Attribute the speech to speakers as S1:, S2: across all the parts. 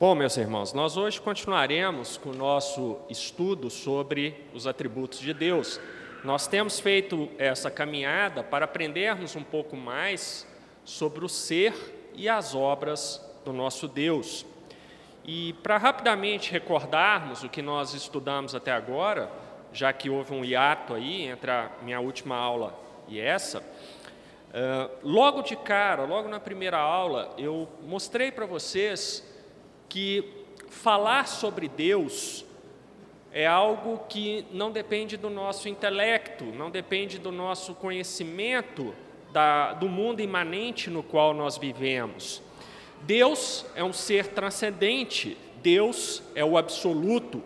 S1: Bom, meus irmãos, nós hoje continuaremos com o nosso estudo sobre os atributos de Deus. Nós temos feito essa caminhada para aprendermos um pouco mais sobre o ser e as obras do nosso Deus. E para rapidamente recordarmos o que nós estudamos até agora, já que houve um hiato aí entre a minha última aula e essa, uh, logo de cara, logo na primeira aula, eu mostrei para vocês que falar sobre Deus é algo que não depende do nosso intelecto, não depende do nosso conhecimento da, do mundo imanente no qual nós vivemos. Deus é um ser transcendente, Deus é o absoluto,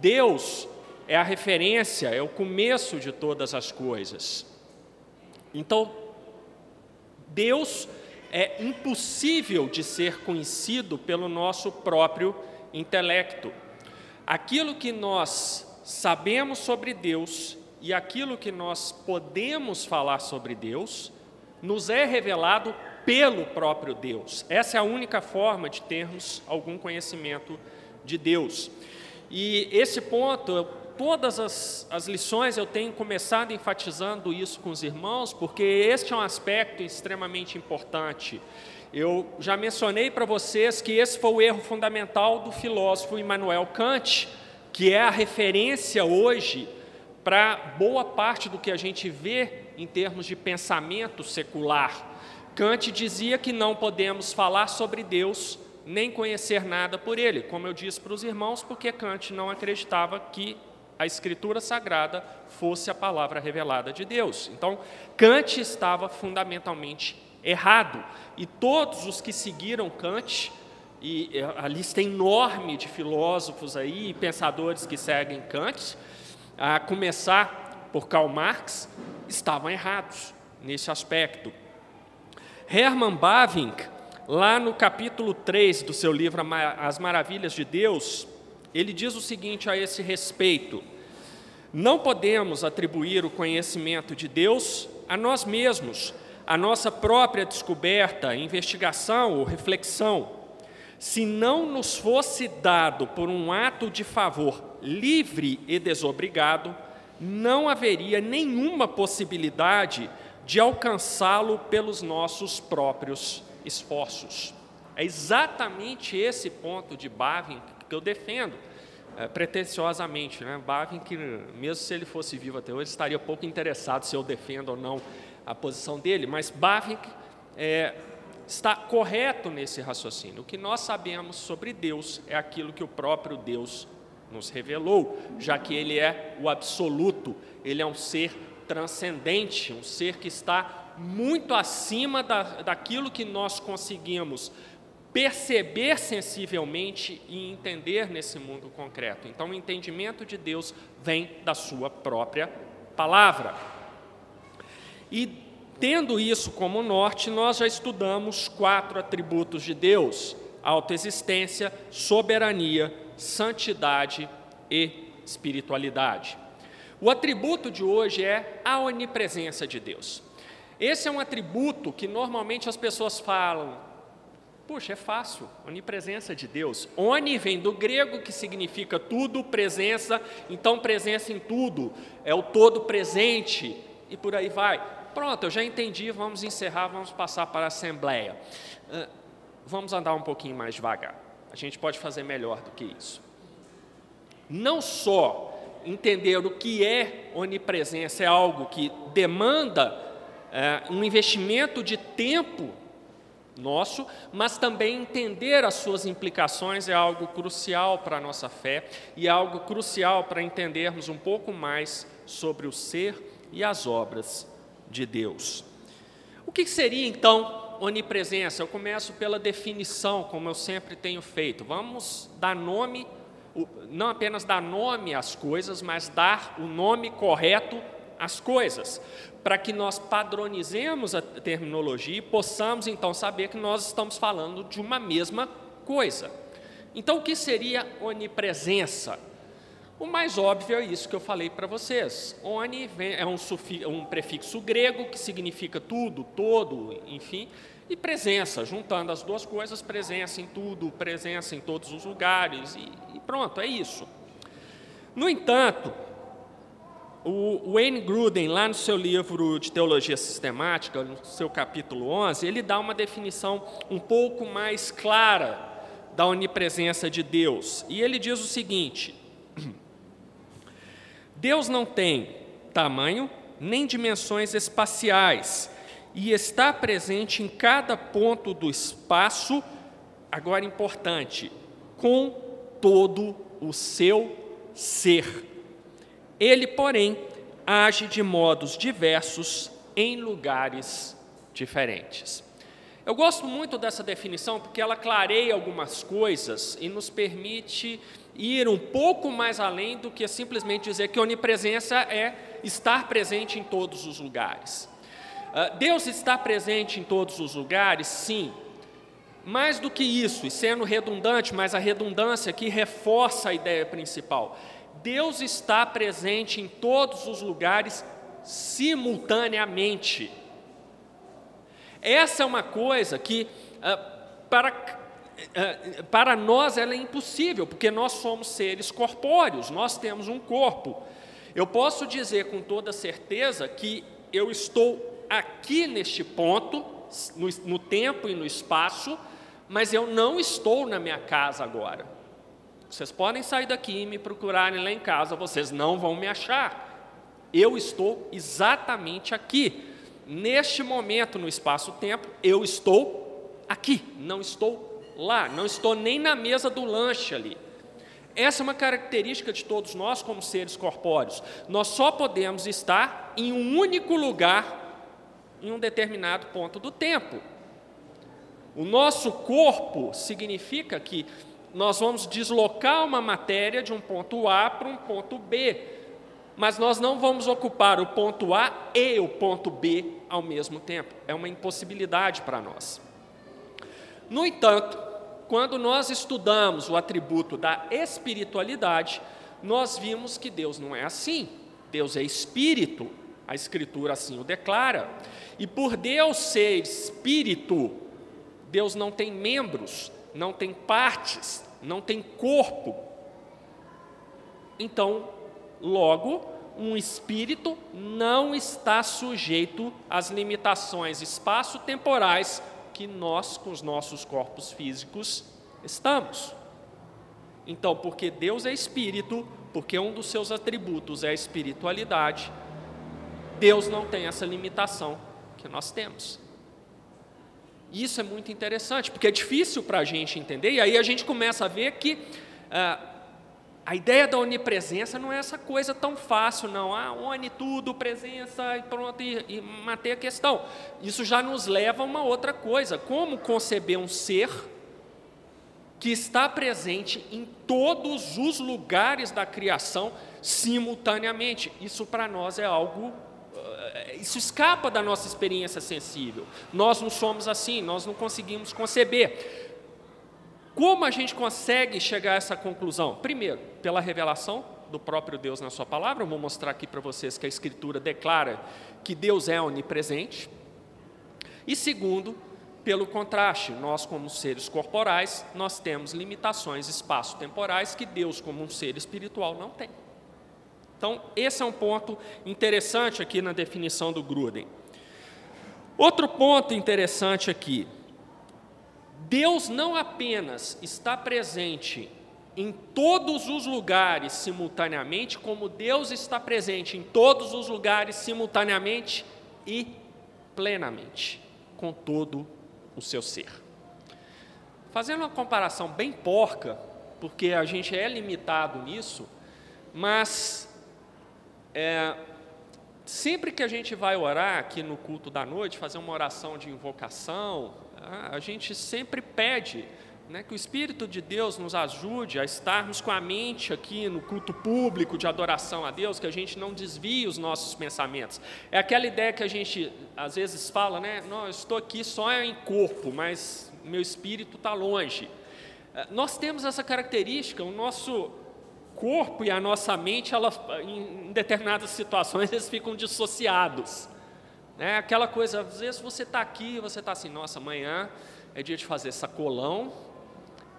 S1: Deus é a referência, é o começo de todas as coisas. Então, Deus é impossível de ser conhecido pelo nosso próprio intelecto. Aquilo que nós sabemos sobre Deus e aquilo que nós podemos falar sobre Deus nos é revelado pelo próprio Deus. Essa é a única forma de termos algum conhecimento de Deus. E esse ponto todas as, as lições eu tenho começado enfatizando isso com os irmãos, porque este é um aspecto extremamente importante. Eu já mencionei para vocês que esse foi o erro fundamental do filósofo Immanuel Kant, que é a referência hoje para boa parte do que a gente vê em termos de pensamento secular. Kant dizia que não podemos falar sobre Deus nem conhecer nada por ele, como eu disse para os irmãos, porque Kant não acreditava que a Escritura Sagrada fosse a palavra revelada de Deus. Então, Kant estava fundamentalmente errado. E todos os que seguiram Kant, e a lista enorme de filósofos aí, pensadores que seguem Kant, a começar por Karl Marx, estavam errados nesse aspecto. Hermann Bavinck, lá no capítulo 3 do seu livro As Maravilhas de Deus, ele diz o seguinte a esse respeito: Não podemos atribuir o conhecimento de Deus a nós mesmos, a nossa própria descoberta, investigação ou reflexão. Se não nos fosse dado por um ato de favor livre e desobrigado, não haveria nenhuma possibilidade de alcançá-lo pelos nossos próprios esforços. É exatamente esse ponto de Bavin que eu defendo é, pretensiosamente. Né? Que mesmo se ele fosse vivo até hoje, estaria pouco interessado se eu defendo ou não a posição dele, mas Bavin é, está correto nesse raciocínio. O que nós sabemos sobre Deus é aquilo que o próprio Deus nos revelou, já que ele é o absoluto, ele é um ser transcendente, um ser que está muito acima da, daquilo que nós conseguimos perceber sensivelmente e entender nesse mundo concreto. Então, o entendimento de Deus vem da Sua própria palavra. E tendo isso como norte, nós já estudamos quatro atributos de Deus: autoexistência, soberania, santidade e espiritualidade. O atributo de hoje é a onipresença de Deus. Esse é um atributo que normalmente as pessoas falam, Puxa, é fácil, onipresença de Deus. Oni vem do grego que significa tudo, presença, então presença em tudo, é o todo presente e por aí vai. Pronto, eu já entendi, vamos encerrar, vamos passar para a Assembleia. Uh, vamos andar um pouquinho mais devagar, a gente pode fazer melhor do que isso. Não só entender o que é onipresença é algo que demanda uh, um investimento de tempo nosso, mas também entender as suas implicações é algo crucial para a nossa fé e é algo crucial para entendermos um pouco mais sobre o ser e as obras de Deus. O que seria então onipresença? Eu começo pela definição, como eu sempre tenho feito. Vamos dar nome, não apenas dar nome às coisas, mas dar o nome correto às coisas para que nós padronizemos a terminologia e possamos então saber que nós estamos falando de uma mesma coisa. Então, o que seria onipresença? O mais óbvio é isso que eu falei para vocês. Oni é um, um, prefixo grego que significa tudo, todo, enfim, e presença, juntando as duas coisas, presença em tudo, presença em todos os lugares, e, e pronto, é isso. No entanto, o Wayne Gruden, lá no seu livro de Teologia Sistemática, no seu capítulo 11, ele dá uma definição um pouco mais clara da onipresença de Deus. E ele diz o seguinte: Deus não tem tamanho nem dimensões espaciais e está presente em cada ponto do espaço, agora importante, com todo o seu ser. Ele, porém, age de modos diversos em lugares diferentes. Eu gosto muito dessa definição porque ela clareia algumas coisas e nos permite ir um pouco mais além do que simplesmente dizer que onipresença é estar presente em todos os lugares. Ah, Deus está presente em todos os lugares, sim. Mais do que isso, e sendo redundante, mas a redundância aqui reforça a ideia principal. Deus está presente em todos os lugares simultaneamente. Essa é uma coisa que, ah, para, ah, para nós, ela é impossível, porque nós somos seres corpóreos, nós temos um corpo. Eu posso dizer com toda certeza que eu estou aqui neste ponto, no, no tempo e no espaço, mas eu não estou na minha casa agora. Vocês podem sair daqui e me procurarem lá em casa, vocês não vão me achar. Eu estou exatamente aqui. Neste momento, no espaço-tempo, eu estou aqui, não estou lá, não estou nem na mesa do lanche ali. Essa é uma característica de todos nós como seres corpóreos. Nós só podemos estar em um único lugar em um determinado ponto do tempo. O nosso corpo significa que nós vamos deslocar uma matéria de um ponto A para um ponto B, mas nós não vamos ocupar o ponto A e o ponto B ao mesmo tempo. É uma impossibilidade para nós. No entanto, quando nós estudamos o atributo da espiritualidade, nós vimos que Deus não é assim. Deus é espírito, a Escritura assim o declara. E por Deus ser espírito, Deus não tem membros, não tem partes, não tem corpo. Então, logo, um espírito não está sujeito às limitações espaço-temporais que nós, com os nossos corpos físicos, estamos. Então, porque Deus é espírito, porque um dos seus atributos é a espiritualidade, Deus não tem essa limitação que nós temos. Isso é muito interessante, porque é difícil para a gente entender, e aí a gente começa a ver que ah, a ideia da onipresença não é essa coisa tão fácil, não. Ah, one tudo, presença e pronto, e, e matei a questão. Isso já nos leva a uma outra coisa: como conceber um ser que está presente em todos os lugares da criação simultaneamente? Isso para nós é algo isso escapa da nossa experiência sensível. Nós não somos assim, nós não conseguimos conceber. Como a gente consegue chegar a essa conclusão? Primeiro, pela revelação do próprio Deus na Sua palavra. Eu vou mostrar aqui para vocês que a Escritura declara que Deus é onipresente. E segundo, pelo contraste, nós, como seres corporais, nós temos limitações espaço-temporais que Deus, como um ser espiritual, não tem. Então, esse é um ponto interessante aqui na definição do Gruden. Outro ponto interessante aqui. Deus não apenas está presente em todos os lugares simultaneamente, como Deus está presente em todos os lugares simultaneamente e plenamente, com todo o seu ser. Fazendo uma comparação bem porca, porque a gente é limitado nisso, mas é, sempre que a gente vai orar aqui no culto da noite, fazer uma oração de invocação, a gente sempre pede né, que o Espírito de Deus nos ajude a estarmos com a mente aqui no culto público de adoração a Deus, que a gente não desvie os nossos pensamentos. É aquela ideia que a gente às vezes fala, né? Não, eu estou aqui só em corpo, mas meu espírito está longe. É, nós temos essa característica, o nosso corpo e a nossa mente, ela, em determinadas situações, eles ficam dissociados. É aquela coisa, às vezes você está aqui, você está assim, nossa, amanhã é dia de fazer sacolão,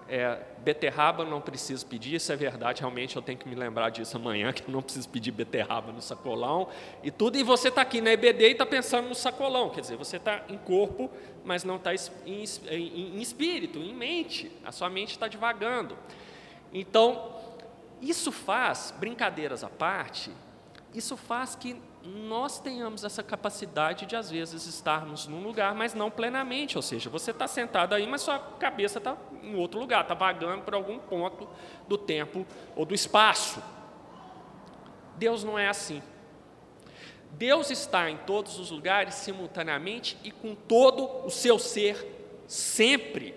S1: é, beterraba não preciso pedir, isso é verdade, realmente eu tenho que me lembrar disso amanhã, que eu não preciso pedir beterraba no sacolão e tudo, e você está aqui na EBD e está pensando no sacolão, quer dizer, você está em corpo, mas não está em, em, em espírito, em mente, a sua mente está divagando. Então, isso faz, brincadeiras à parte, isso faz que nós tenhamos essa capacidade de, às vezes, estarmos num lugar, mas não plenamente. Ou seja, você está sentado aí, mas sua cabeça está em outro lugar, está vagando por algum ponto do tempo ou do espaço. Deus não é assim. Deus está em todos os lugares simultaneamente e com todo o seu ser sempre.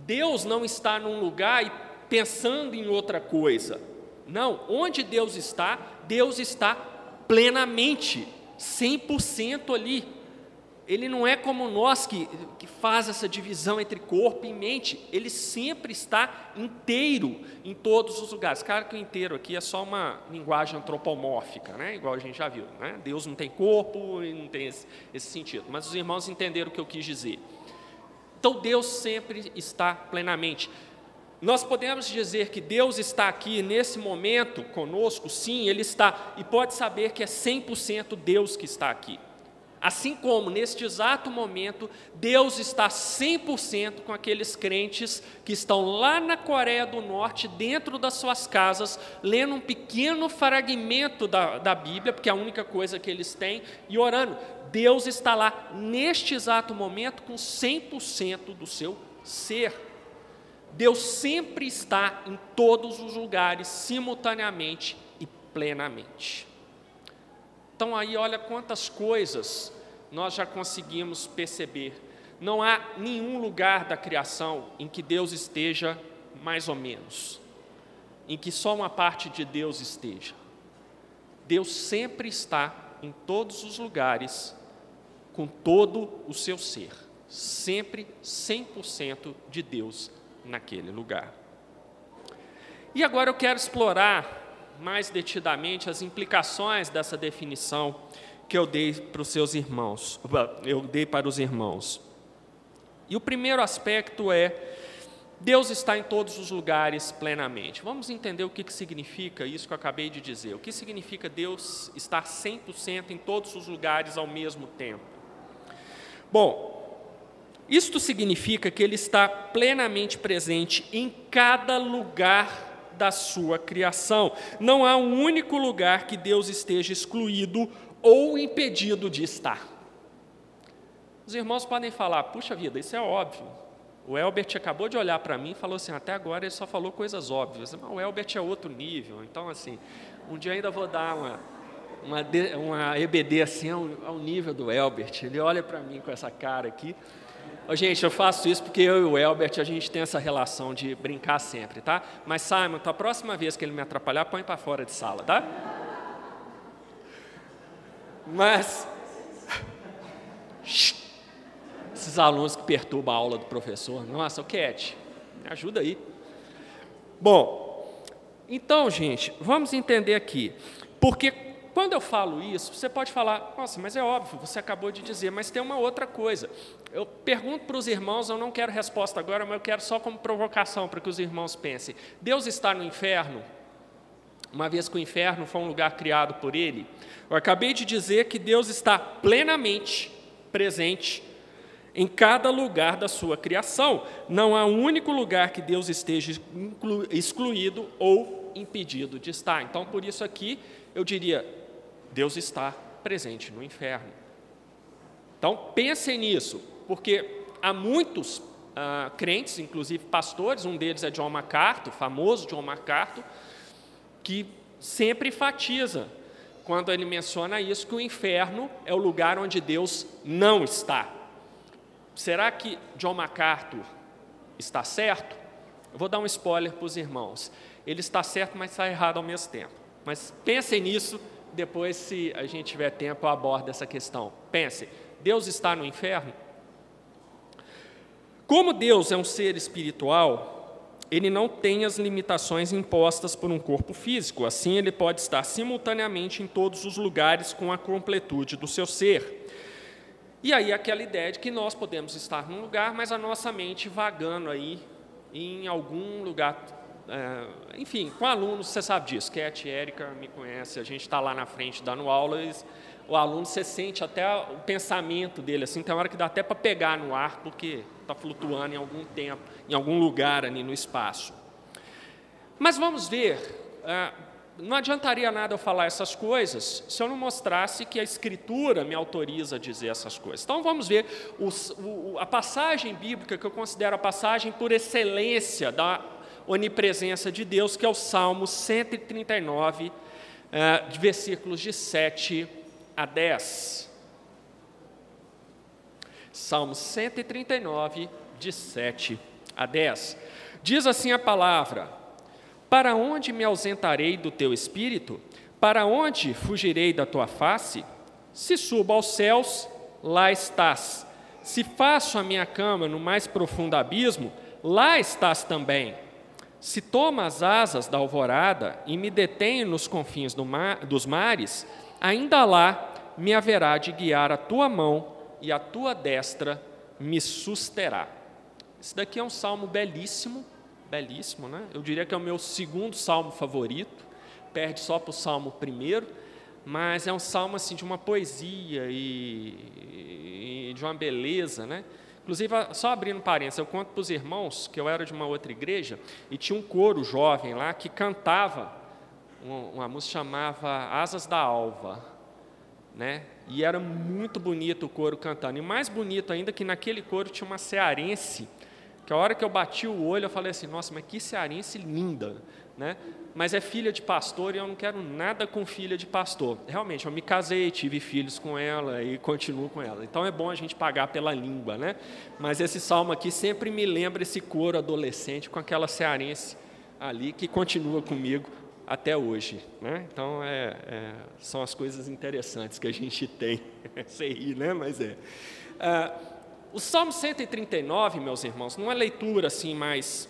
S1: Deus não está num lugar e pensando em outra coisa. Não, onde Deus está, Deus está plenamente, 100% ali. Ele não é como nós que, que faz essa divisão entre corpo e mente. Ele sempre está inteiro em todos os lugares. Claro que o inteiro aqui é só uma linguagem antropomórfica, né? igual a gente já viu. Né? Deus não tem corpo e não tem esse, esse sentido. Mas os irmãos entenderam o que eu quis dizer. Então Deus sempre está plenamente. Nós podemos dizer que Deus está aqui nesse momento conosco, sim, Ele está, e pode saber que é 100% Deus que está aqui. Assim como neste exato momento, Deus está 100% com aqueles crentes que estão lá na Coreia do Norte, dentro das suas casas, lendo um pequeno fragmento da, da Bíblia, porque é a única coisa que eles têm, e orando. Deus está lá neste exato momento com 100% do seu ser. Deus sempre está em todos os lugares, simultaneamente e plenamente. Então, aí, olha quantas coisas nós já conseguimos perceber. Não há nenhum lugar da criação em que Deus esteja mais ou menos, em que só uma parte de Deus esteja. Deus sempre está em todos os lugares, com todo o seu ser, sempre 100% de Deus naquele lugar. E agora eu quero explorar mais detidamente as implicações dessa definição que eu dei para os seus irmãos, eu dei para os irmãos. E o primeiro aspecto é Deus está em todos os lugares plenamente. Vamos entender o que, significa isso que eu acabei de dizer. O que significa Deus estar 100% em todos os lugares ao mesmo tempo? Bom, isto significa que Ele está plenamente presente em cada lugar da sua criação. Não há um único lugar que Deus esteja excluído ou impedido de estar. Os irmãos podem falar, puxa vida, isso é óbvio. O Elbert acabou de olhar para mim e falou assim: até agora ele só falou coisas óbvias. Mas o Elbert é outro nível. Então, assim, um dia ainda vou dar uma, uma, uma EBD assim ao, ao nível do Elbert. Ele olha para mim com essa cara aqui. Gente, eu faço isso porque eu e o Elbert, a gente tem essa relação de brincar sempre, tá? Mas, Simon, a próxima vez que ele me atrapalhar, põe para fora de sala, tá? Mas... Esses alunos que perturbam a aula do professor. Nossa, o Cat, me ajuda aí. Bom, então, gente, vamos entender aqui. Porque quando eu falo isso, você pode falar, nossa, mas é óbvio, você acabou de dizer, mas tem uma outra coisa. Eu pergunto para os irmãos, eu não quero resposta agora, mas eu quero só como provocação para que os irmãos pensem. Deus está no inferno? Uma vez que o inferno foi um lugar criado por Ele? Eu acabei de dizer que Deus está plenamente presente em cada lugar da sua criação. Não há um único lugar que Deus esteja excluído ou impedido de estar. Então, por isso aqui, eu diria, Deus está presente no inferno. Então, pensem nisso, porque há muitos ah, crentes, inclusive pastores, um deles é John MacArthur, famoso John MacArthur, que sempre enfatiza, quando ele menciona isso, que o inferno é o lugar onde Deus não está. Será que John MacArthur está certo? Eu vou dar um spoiler para os irmãos. Ele está certo, mas está errado ao mesmo tempo. Mas pensem nisso depois, se a gente tiver tempo, eu abordo essa questão. Pense, Deus está no inferno? Como Deus é um ser espiritual, ele não tem as limitações impostas por um corpo físico, assim, ele pode estar simultaneamente em todos os lugares com a completude do seu ser. E aí, aquela ideia de que nós podemos estar num lugar, mas a nossa mente vagando aí em algum lugar. É, enfim, com alunos, você sabe disso. Cat, Érica me conhece, a gente está lá na frente dando aula, e o aluno, você sente até o pensamento dele, assim, tem hora que dá até para pegar no ar, porque está flutuando em algum tempo, em algum lugar ali no espaço. Mas vamos ver, é, não adiantaria nada eu falar essas coisas se eu não mostrasse que a Escritura me autoriza a dizer essas coisas. Então vamos ver a passagem bíblica que eu considero a passagem por excelência da onipresença de Deus, que é o Salmo 139, eh, de versículos de 7 a 10. Salmo 139, de 7 a 10. Diz assim a palavra: para onde me ausentarei do teu espírito? Para onde fugirei da tua face? Se subo aos céus, lá estás. Se faço a minha cama no mais profundo abismo, lá estás também. Se tomo as asas da alvorada e me detenho nos confins do mar, dos mares, ainda lá me haverá de guiar a tua mão e a tua destra me susterá. Esse daqui é um salmo belíssimo, belíssimo, né? Eu diria que é o meu segundo salmo favorito, perde só para o salmo primeiro, mas é um salmo assim de uma poesia e, e de uma beleza, né? Inclusive, só abrindo parênteses, eu conto para os irmãos que eu era de uma outra igreja e tinha um coro jovem lá que cantava uma, música chamava Asas da Alva, né? E era muito bonito o coro cantando. E mais bonito ainda que naquele coro tinha uma cearense que a hora que eu bati o olho, eu falei assim, nossa, mas que cearense linda, né? Mas é filha de pastor e eu não quero nada com filha de pastor. Realmente, eu me casei, tive filhos com ela e continuo com ela. Então é bom a gente pagar pela língua, né? Mas esse salmo aqui sempre me lembra esse coro adolescente com aquela cearense ali que continua comigo até hoje. Né? Então, é, é, são as coisas interessantes que a gente tem. Sei rir, né? Mas é. Ah, o Salmo 139, meus irmãos, não é leitura assim mais,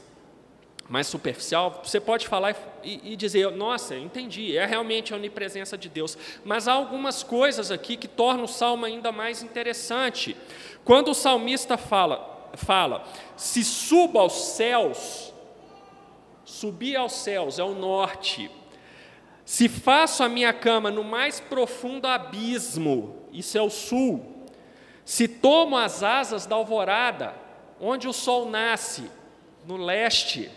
S1: mais superficial. Você pode falar e, e dizer, nossa, entendi, é realmente a onipresença de Deus. Mas há algumas coisas aqui que tornam o Salmo ainda mais interessante. Quando o salmista fala, fala se suba aos céus, subir aos céus é o norte. Se faço a minha cama no mais profundo abismo, isso é o sul. Se tomo as asas da alvorada, onde o sol nasce, no leste,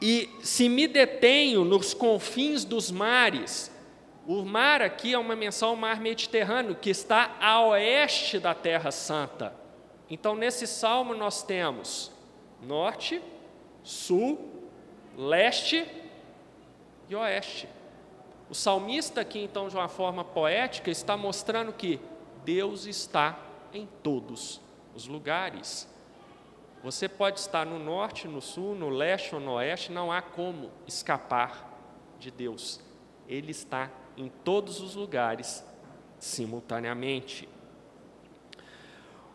S1: e se me detenho nos confins dos mares, o mar aqui é uma menção ao mar Mediterrâneo, que está a oeste da Terra Santa. Então, nesse salmo, nós temos norte, sul, leste e oeste. O salmista, aqui, então, de uma forma poética, está mostrando que Deus está em todos os lugares. Você pode estar no norte, no sul, no leste ou no oeste, não há como escapar de Deus. Ele está em todos os lugares simultaneamente.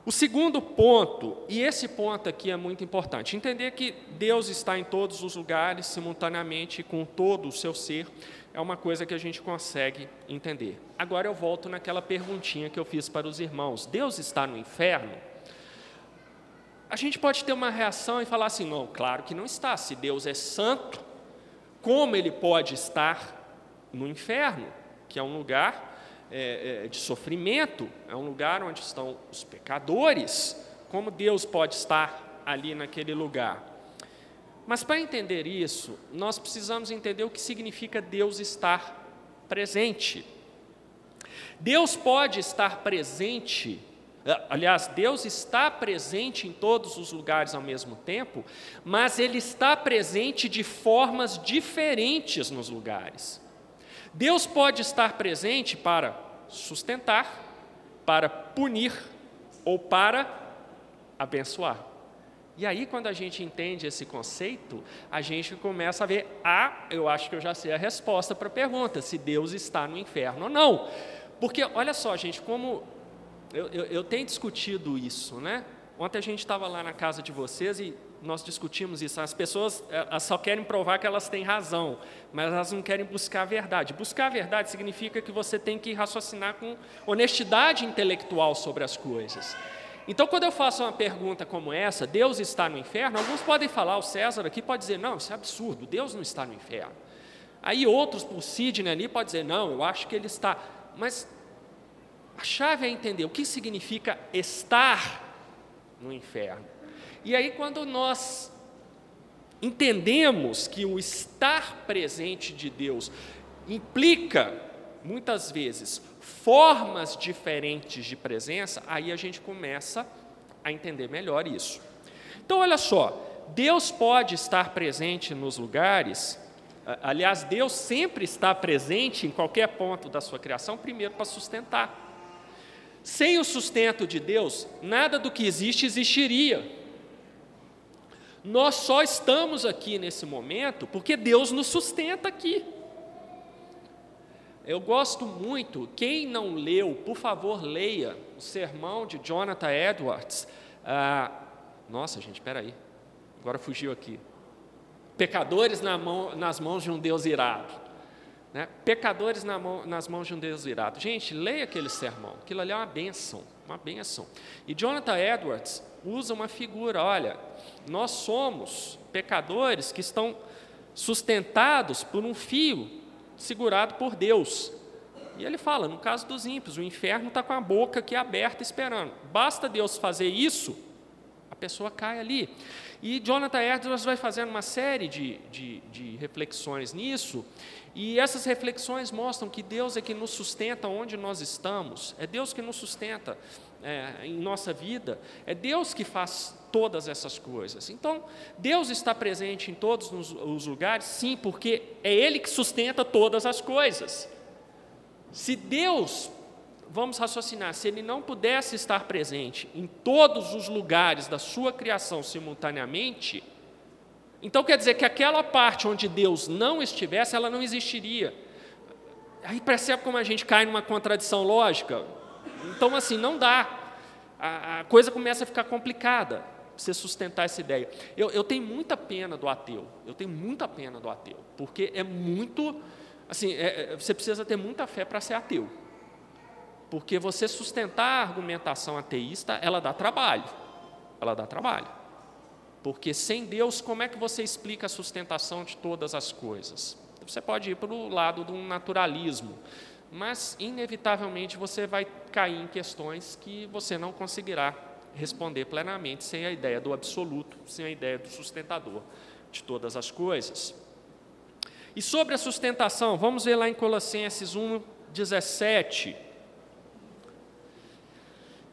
S1: O segundo ponto, e esse ponto aqui é muito importante, entender que Deus está em todos os lugares simultaneamente com todo o seu ser é uma coisa que a gente consegue entender. Agora eu volto naquela perguntinha que eu fiz para os irmãos: Deus está no inferno? A gente pode ter uma reação e falar assim: não, claro que não está. Se Deus é santo, como ele pode estar no inferno, que é um lugar é, é, de sofrimento, é um lugar onde estão os pecadores? Como Deus pode estar ali naquele lugar? Mas para entender isso, nós precisamos entender o que significa Deus estar presente. Deus pode estar presente, eh, aliás, Deus está presente em todos os lugares ao mesmo tempo, mas Ele está presente de formas diferentes nos lugares. Deus pode estar presente para sustentar, para punir ou para abençoar. E aí, quando a gente entende esse conceito, a gente começa a ver, ah, eu acho que eu já sei a resposta para a pergunta, se Deus está no inferno ou não. Porque, olha só, gente, como eu, eu, eu tenho discutido isso, né? Ontem a gente estava lá na casa de vocês e nós discutimos isso. As pessoas elas só querem provar que elas têm razão, mas elas não querem buscar a verdade. Buscar a verdade significa que você tem que raciocinar com honestidade intelectual sobre as coisas. Então, quando eu faço uma pergunta como essa, Deus está no inferno, alguns podem falar, o César aqui pode dizer, não, isso é absurdo, Deus não está no inferno. Aí outros, por Sidney ali, pode dizer, não, eu acho que ele está. Mas a chave é entender o que significa estar no inferno. E aí, quando nós entendemos que o estar presente de Deus implica, muitas vezes, formas diferentes de presença, aí a gente começa a entender melhor isso. Então, olha só, Deus pode estar presente nos lugares, aliás, Deus sempre está presente em qualquer ponto da sua criação, primeiro para sustentar. Sem o sustento de Deus, nada do que existe existiria. Nós só estamos aqui nesse momento porque Deus nos sustenta aqui. Eu gosto muito, quem não leu, por favor, leia o sermão de Jonathan Edwards. Ah, nossa, gente, espera aí, agora fugiu aqui. Pecadores na mão, nas mãos de um Deus irado. Né? Pecadores na mão, nas mãos de um Deus irado. Gente, leia aquele sermão, aquilo ali é uma benção, uma benção. E Jonathan Edwards usa uma figura, olha, nós somos pecadores que estão sustentados por um fio segurado por Deus. E ele fala, no caso dos ímpios, o inferno está com a boca aqui aberta esperando. Basta Deus fazer isso, pessoa cai ali. E Jonathan Edwards vai fazendo uma série de, de, de reflexões nisso, e essas reflexões mostram que Deus é que nos sustenta onde nós estamos, é Deus que nos sustenta é, em nossa vida, é Deus que faz todas essas coisas. Então, Deus está presente em todos os lugares, sim, porque é Ele que sustenta todas as coisas. Se Deus, vamos raciocinar, se Ele não pudesse estar presente em todos os lugares da sua criação simultaneamente, então quer dizer que aquela parte onde Deus não estivesse, ela não existiria. Aí percebe como a gente cai numa contradição lógica? Então, assim, não dá. A, a coisa começa a ficar complicada você sustentar essa ideia. Eu, eu, tenho muita pena do ateu, eu tenho muita pena do ateu, porque é muito, assim, é, é você precisa ter muita fé para ser ateu, porque você sustentar a argumentação ateísta, ela dá trabalho, ela dá trabalho. Porque sem Deus, como é que você explica a sustentação de todas as coisas? Você pode ir para o lado do naturalismo, mas inevitavelmente você vai cair em questões que você não conseguirá responder plenamente sem a ideia do absoluto, sem a ideia do sustentador de todas as coisas. E sobre a sustentação, vamos ver lá em Colossenses 1, 17.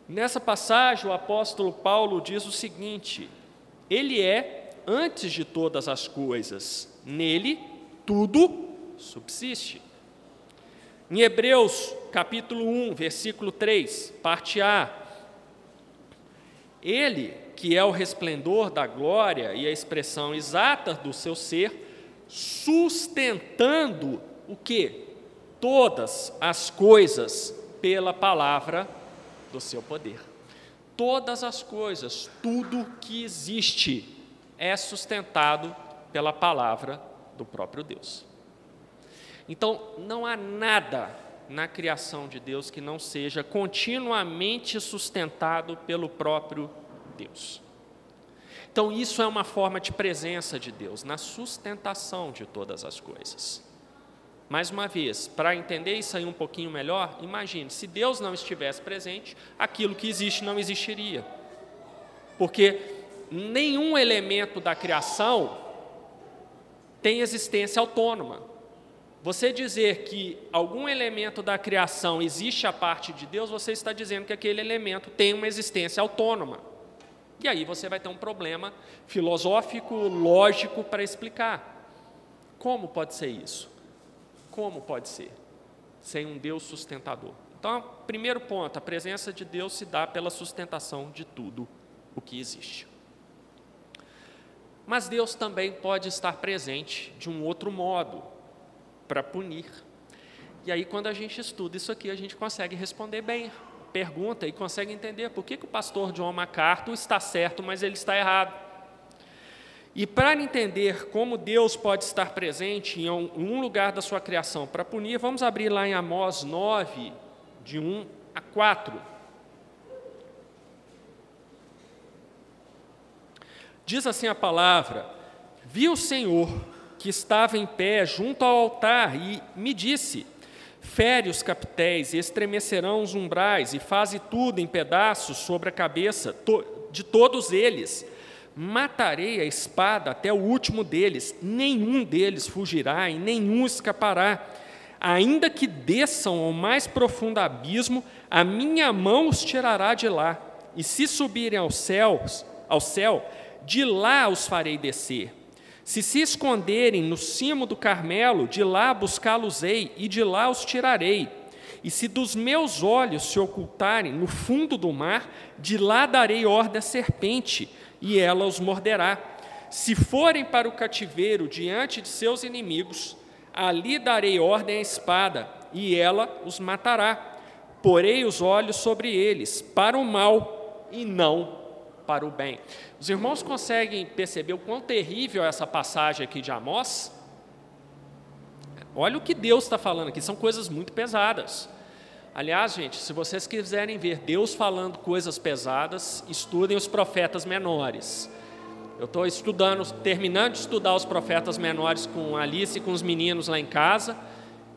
S1: Nessa passagem, o apóstolo Paulo diz o seguinte: ele é antes de todas as coisas, nele tudo subsiste. Em Hebreus, capítulo 1, versículo 3, parte A. Ele, que é o resplendor da glória e a expressão exata do seu ser, sustentando o que? Todas as coisas pela palavra do seu poder. Todas as coisas, tudo que existe, é sustentado pela palavra do próprio Deus. Então, não há nada na criação de Deus que não seja continuamente sustentado pelo próprio Deus. Então, isso é uma forma de presença de Deus, na sustentação de todas as coisas. Mais uma vez, para entender isso aí um pouquinho melhor, imagine, se Deus não estivesse presente, aquilo que existe não existiria. Porque nenhum elemento da criação tem existência autônoma. Você dizer que algum elemento da criação existe a parte de Deus, você está dizendo que aquele elemento tem uma existência autônoma. E aí você vai ter um problema filosófico, lógico para explicar. Como pode ser isso? Como pode ser? Sem um Deus sustentador. Então, primeiro ponto, a presença de Deus se dá pela sustentação de tudo o que existe. Mas Deus também pode estar presente de um outro modo, para punir. E aí, quando a gente estuda isso aqui, a gente consegue responder bem pergunta e consegue entender por que, que o pastor John MacArthur está certo, mas ele está errado. E para entender como Deus pode estar presente em um lugar da sua criação para punir, vamos abrir lá em Amós 9, de 1 a 4. Diz assim a palavra: Vi o Senhor que estava em pé junto ao altar e me disse: Fere os capitéis e estremecerão os umbrais, e faze tudo em pedaços sobre a cabeça de todos eles. Matarei a espada até o último deles, nenhum deles fugirá e nenhum escapará. Ainda que desçam ao mais profundo abismo, a minha mão os tirará de lá. E se subirem aos céus, ao céu, de lá os farei descer. Se se esconderem no cimo do Carmelo, de lá buscá-los-ei e de lá os tirarei. E se dos meus olhos se ocultarem no fundo do mar, de lá darei ordem à serpente, e ela os morderá. Se forem para o cativeiro diante de seus inimigos, ali darei ordem à espada, e ela os matará. Porei os olhos sobre eles, para o mal e não para o bem. Os irmãos conseguem perceber o quão terrível é essa passagem aqui de Amós? Olha o que Deus está falando aqui, são coisas muito pesadas. Aliás, gente, se vocês quiserem ver Deus falando coisas pesadas, estudem os profetas menores. Eu estou estudando, terminando de estudar os profetas menores com Alice e com os meninos lá em casa,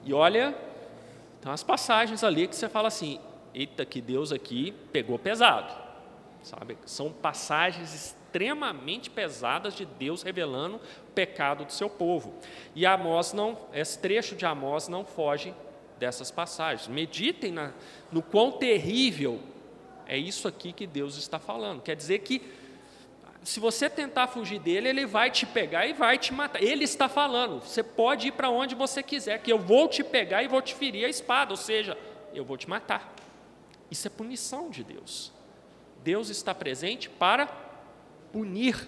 S1: e olha, tem umas passagens ali que você fala assim: eita, que Deus aqui pegou pesado sabe? São passagens extremamente pesadas de Deus revelando o pecado do seu povo. E Amós não, esse trecho de Amós não foge dessas passagens. Meditem na, no quão terrível é isso aqui que Deus está falando. Quer dizer que se você tentar fugir dele, ele vai te pegar e vai te matar. Ele está falando, você pode ir para onde você quiser, que eu vou te pegar e vou te ferir a espada, ou seja, eu vou te matar. Isso é punição de Deus. Deus está presente para punir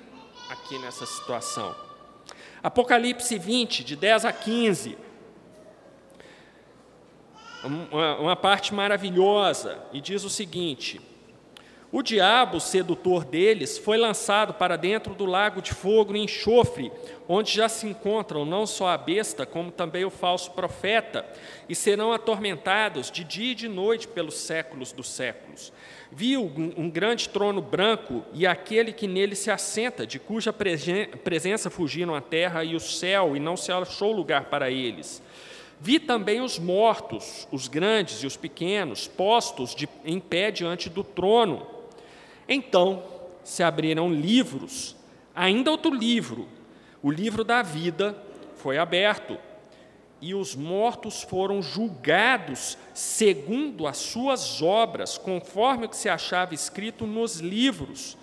S1: aqui nessa situação. Apocalipse 20, de 10 a 15. Uma, uma parte maravilhosa, e diz o seguinte: o diabo, sedutor deles, foi lançado para dentro do lago de fogo e enxofre, onde já se encontram não só a besta, como também o falso profeta, e serão atormentados de dia e de noite pelos séculos dos séculos. Viu um grande trono branco e aquele que nele se assenta, de cuja presença fugiram a terra e o céu, e não se achou lugar para eles. Vi também os mortos, os grandes e os pequenos, postos de, em pé diante do trono então se abriram livros, ainda outro livro, o livro da vida foi aberto, e os mortos foram julgados segundo as suas obras, conforme o que se achava escrito nos livros.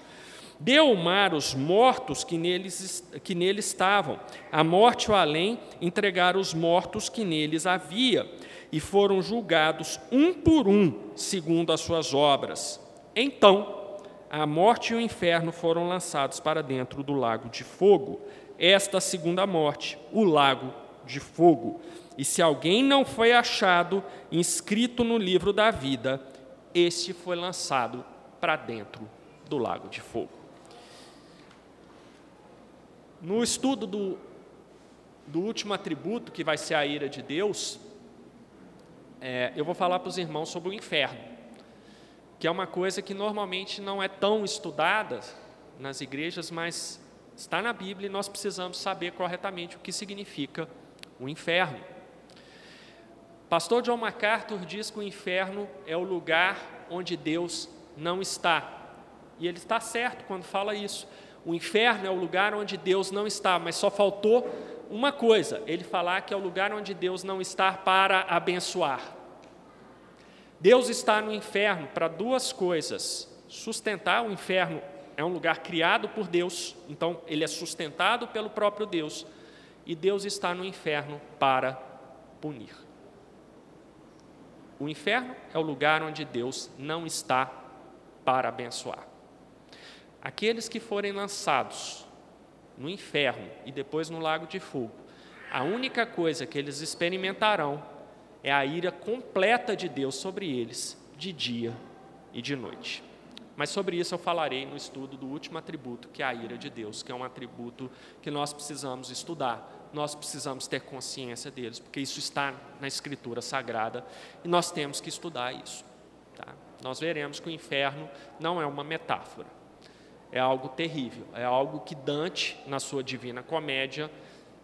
S1: Deu o mar os mortos que neles, que nele estavam, a morte o além entregaram os mortos que neles havia, e foram julgados um por um, segundo as suas obras. Então a morte e o inferno foram lançados para dentro do lago de fogo. Esta segunda morte, o lago de fogo. E se alguém não foi achado inscrito no livro da vida, este foi lançado para dentro do lago de fogo. No estudo do, do último atributo, que vai ser a ira de Deus, é, eu vou falar para os irmãos sobre o inferno que é uma coisa que normalmente não é tão estudada nas igrejas, mas está na Bíblia e nós precisamos saber corretamente o que significa o inferno. Pastor John MacArthur diz que o inferno é o lugar onde Deus não está. E ele está certo quando fala isso. O inferno é o lugar onde Deus não está, mas só faltou uma coisa: ele falar que é o lugar onde Deus não está para abençoar. Deus está no inferno para duas coisas: sustentar o inferno é um lugar criado por Deus, então ele é sustentado pelo próprio Deus, e Deus está no inferno para punir. O inferno é o lugar onde Deus não está para abençoar. Aqueles que forem lançados no inferno e depois no lago de fogo, a única coisa que eles experimentarão é a ira completa de Deus sobre eles, de dia e de noite. Mas sobre isso eu falarei no estudo do último atributo, que é a ira de Deus, que é um atributo que nós precisamos estudar, nós precisamos ter consciência deles, porque isso está na Escritura Sagrada e nós temos que estudar isso. Tá? Nós veremos que o inferno não é uma metáfora, é algo terrível, é algo que Dante, na sua Divina Comédia,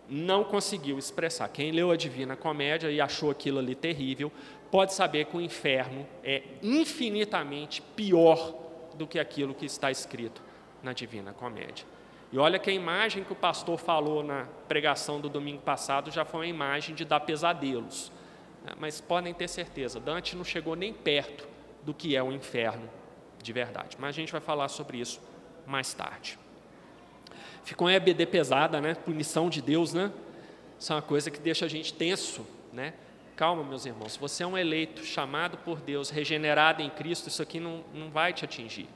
S1: não conseguiu expressar. Quem leu a Divina Comédia e achou aquilo ali terrível, pode saber que o inferno é infinitamente pior do que aquilo que está escrito na Divina Comédia. E olha que a imagem que o pastor falou na pregação do domingo passado já foi uma imagem de dar pesadelos. Né? Mas podem ter certeza, Dante não chegou nem perto do que é o inferno de verdade. Mas a gente vai falar sobre isso mais tarde. Ficou em EBD pesada, né? Punição de Deus, né? Isso é uma coisa que deixa a gente tenso, né? Calma, meus irmãos, você é um eleito, chamado por Deus, regenerado em Cristo, isso aqui não, não vai te atingir.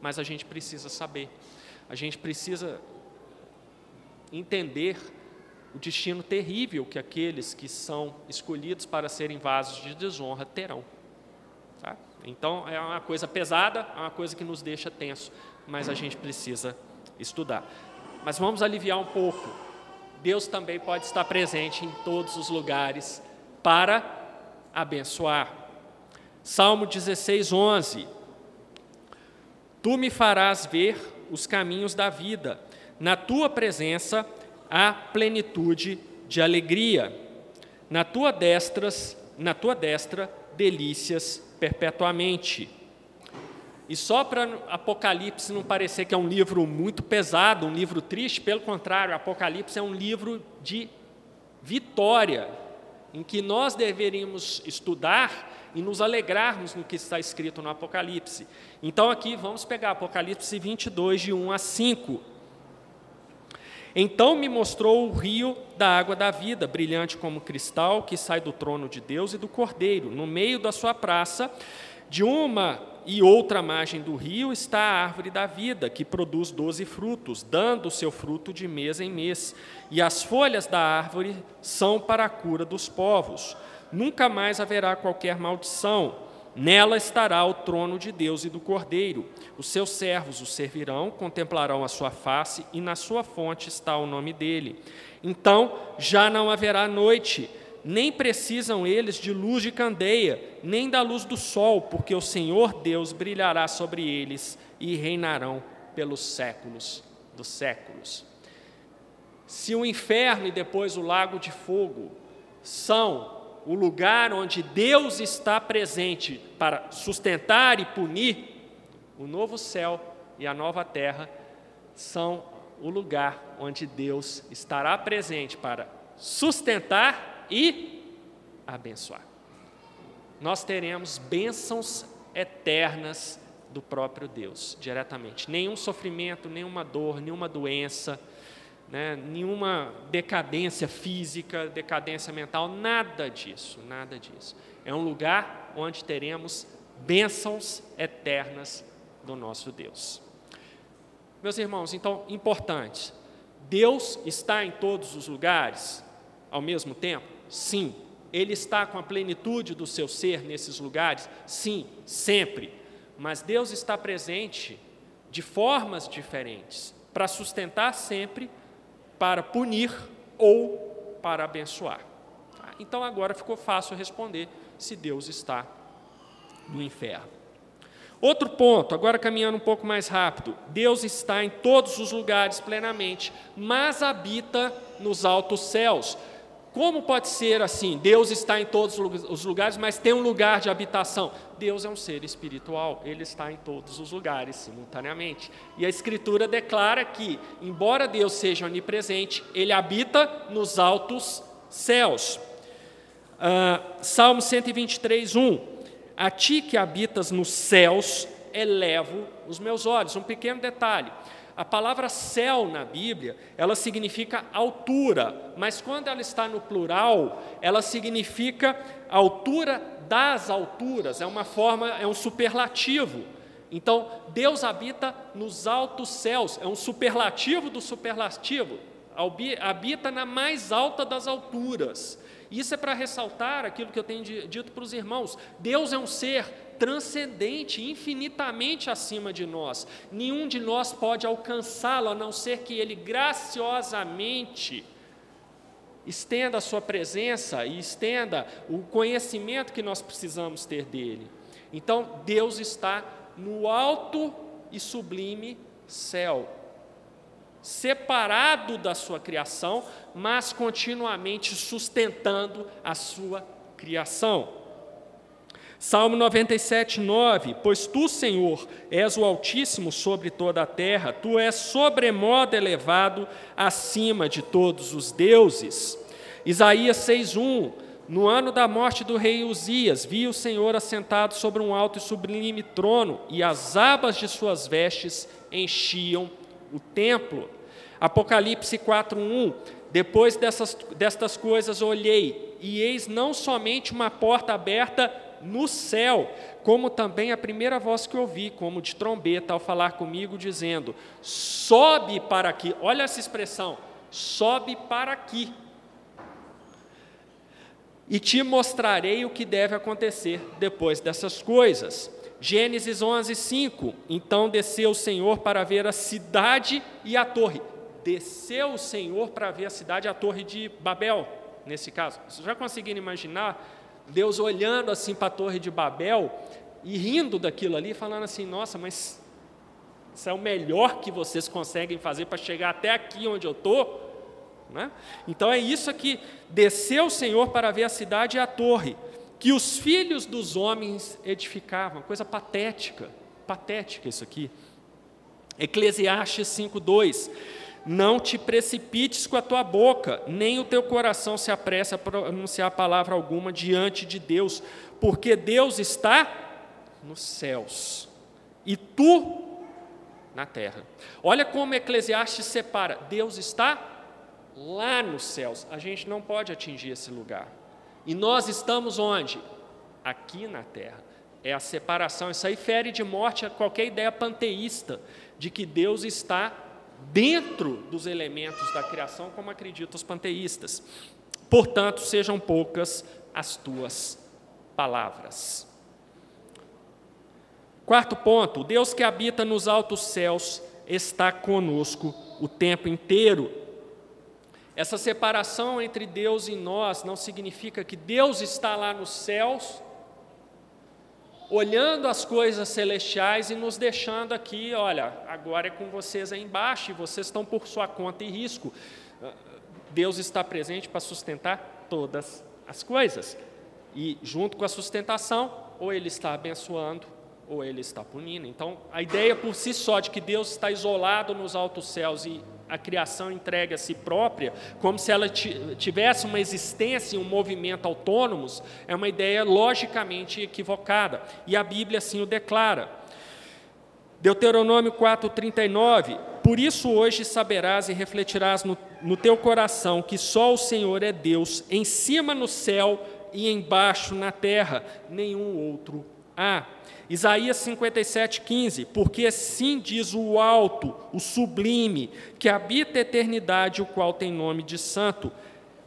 S1: Mas a gente precisa saber, a gente precisa entender o destino terrível que aqueles que são escolhidos para serem vasos de desonra terão. Tá? Então, é uma coisa pesada, é uma coisa que nos deixa tenso, mas a gente precisa estudar. Mas vamos aliviar um pouco. Deus também pode estar presente em todos os lugares para abençoar. Salmo 16, 11. Tu me farás ver os caminhos da vida, na tua presença há plenitude de alegria. Na tua destras, na tua destra delícias perpetuamente. E só para Apocalipse não parecer que é um livro muito pesado, um livro triste, pelo contrário, Apocalipse é um livro de vitória, em que nós deveríamos estudar e nos alegrarmos no que está escrito no Apocalipse. Então, aqui vamos pegar Apocalipse 22, de 1 a 5. Então me mostrou o rio da água da vida, brilhante como cristal, que sai do trono de Deus e do Cordeiro. No meio da sua praça, de uma e outra margem do rio está a árvore da vida, que produz doze frutos, dando seu fruto de mês em mês. E as folhas da árvore são para a cura dos povos. Nunca mais haverá qualquer maldição. Nela estará o trono de Deus e do Cordeiro. Os seus servos o servirão, contemplarão a sua face, e na sua fonte está o nome dele. Então já não haverá noite nem precisam eles de luz de candeia, nem da luz do sol, porque o Senhor Deus brilhará sobre eles e reinarão pelos séculos dos séculos. Se o inferno e depois o lago de fogo são o lugar onde Deus está presente para sustentar e punir, o novo céu e a nova terra são o lugar onde Deus estará presente para sustentar e abençoar. Nós teremos bênçãos eternas do próprio Deus, diretamente. Nenhum sofrimento, nenhuma dor, nenhuma doença, né, nenhuma decadência física, decadência mental, nada disso, nada disso. É um lugar onde teremos bênçãos eternas do nosso Deus. Meus irmãos, então, importante, Deus está em todos os lugares ao mesmo tempo? Sim. Ele está com a plenitude do seu ser nesses lugares? Sim, sempre. Mas Deus está presente de formas diferentes para sustentar sempre, para punir ou para abençoar. Tá? Então agora ficou fácil responder se Deus está no inferno. Outro ponto, agora caminhando um pouco mais rápido: Deus está em todos os lugares plenamente, mas habita nos altos céus. Como pode ser assim? Deus está em todos os lugares, mas tem um lugar de habitação. Deus é um ser espiritual, ele está em todos os lugares simultaneamente. E a Escritura declara que, embora Deus seja onipresente, ele habita nos altos céus. Uh, Salmo 123, 1. A ti que habitas nos céus, elevo os meus olhos. Um pequeno detalhe. A palavra céu na Bíblia, ela significa altura, mas quando ela está no plural, ela significa altura das alturas, é uma forma, é um superlativo. Então, Deus habita nos altos céus, é um superlativo do superlativo, habita na mais alta das alturas. Isso é para ressaltar aquilo que eu tenho dito para os irmãos: Deus é um ser transcendente, infinitamente acima de nós. Nenhum de nós pode alcançá-lo, a não ser que ele graciosamente estenda a sua presença e estenda o conhecimento que nós precisamos ter dele. Então, Deus está no alto e sublime céu, separado da sua criação, mas continuamente sustentando a sua criação. Salmo 97, 9: Pois tu, Senhor, és o Altíssimo sobre toda a terra, tu és sobremodo elevado acima de todos os deuses. Isaías 6, 1: No ano da morte do rei Uzias, vi o Senhor assentado sobre um alto e sublime trono, e as abas de suas vestes enchiam o templo. Apocalipse 4, 1: Depois dessas, destas coisas olhei, e eis não somente uma porta aberta no céu, como também a primeira voz que ouvi, como de trombeta, ao falar comigo, dizendo: Sobe para aqui. Olha essa expressão: sobe para aqui. E te mostrarei o que deve acontecer depois dessas coisas. Gênesis 11, 5. Então desceu o Senhor para ver a cidade e a torre. Desceu o Senhor para ver a cidade a torre de Babel, nesse caso. Vocês já conseguiram imaginar Deus olhando assim para a Torre de Babel e rindo daquilo ali, falando assim: nossa, mas isso é o melhor que vocês conseguem fazer para chegar até aqui onde eu estou. Né? Então é isso que desceu o Senhor para ver a cidade e a torre, que os filhos dos homens edificavam, coisa patética, patética isso aqui. Eclesiastes 5,2: não te precipites com a tua boca, nem o teu coração se apresse a pronunciar palavra alguma diante de Deus, porque Deus está nos céus e tu na terra. Olha como Eclesiastes separa: Deus está lá nos céus, a gente não pode atingir esse lugar. E nós estamos onde? Aqui na terra. É a separação. Isso aí fere de morte a qualquer ideia panteísta de que Deus está dentro dos elementos da criação, como acreditam os panteístas. Portanto, sejam poucas as tuas palavras. Quarto ponto: Deus que habita nos altos céus está conosco o tempo inteiro. Essa separação entre Deus e nós não significa que Deus está lá nos céus olhando as coisas celestiais e nos deixando aqui, olha, agora é com vocês aí embaixo e vocês estão por sua conta e risco. Deus está presente para sustentar todas as coisas. E junto com a sustentação, ou ele está abençoando, ou ele está punindo. Então, a ideia por si só de que Deus está isolado nos altos céus e a criação entregue a si própria, como se ela tivesse uma existência e um movimento autônomos, é uma ideia logicamente equivocada. E a Bíblia assim o declara. Deuteronômio 4,39: Por isso hoje saberás e refletirás no, no teu coração que só o Senhor é Deus, em cima no céu e embaixo na terra, nenhum outro há. Isaías 57, 15: Porque assim diz o alto, o sublime, que habita a eternidade, o qual tem nome de santo.